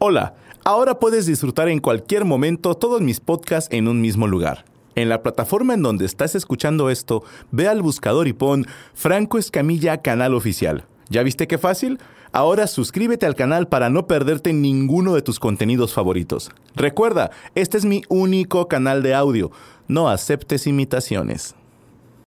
Hola, ahora puedes disfrutar en cualquier momento todos mis podcasts en un mismo lugar. En la plataforma en donde estás escuchando esto, ve al buscador y pon Franco Escamilla Canal Oficial. ¿Ya viste qué fácil? Ahora suscríbete al canal para no perderte ninguno de tus contenidos favoritos. Recuerda, este es mi único canal de audio. No aceptes imitaciones.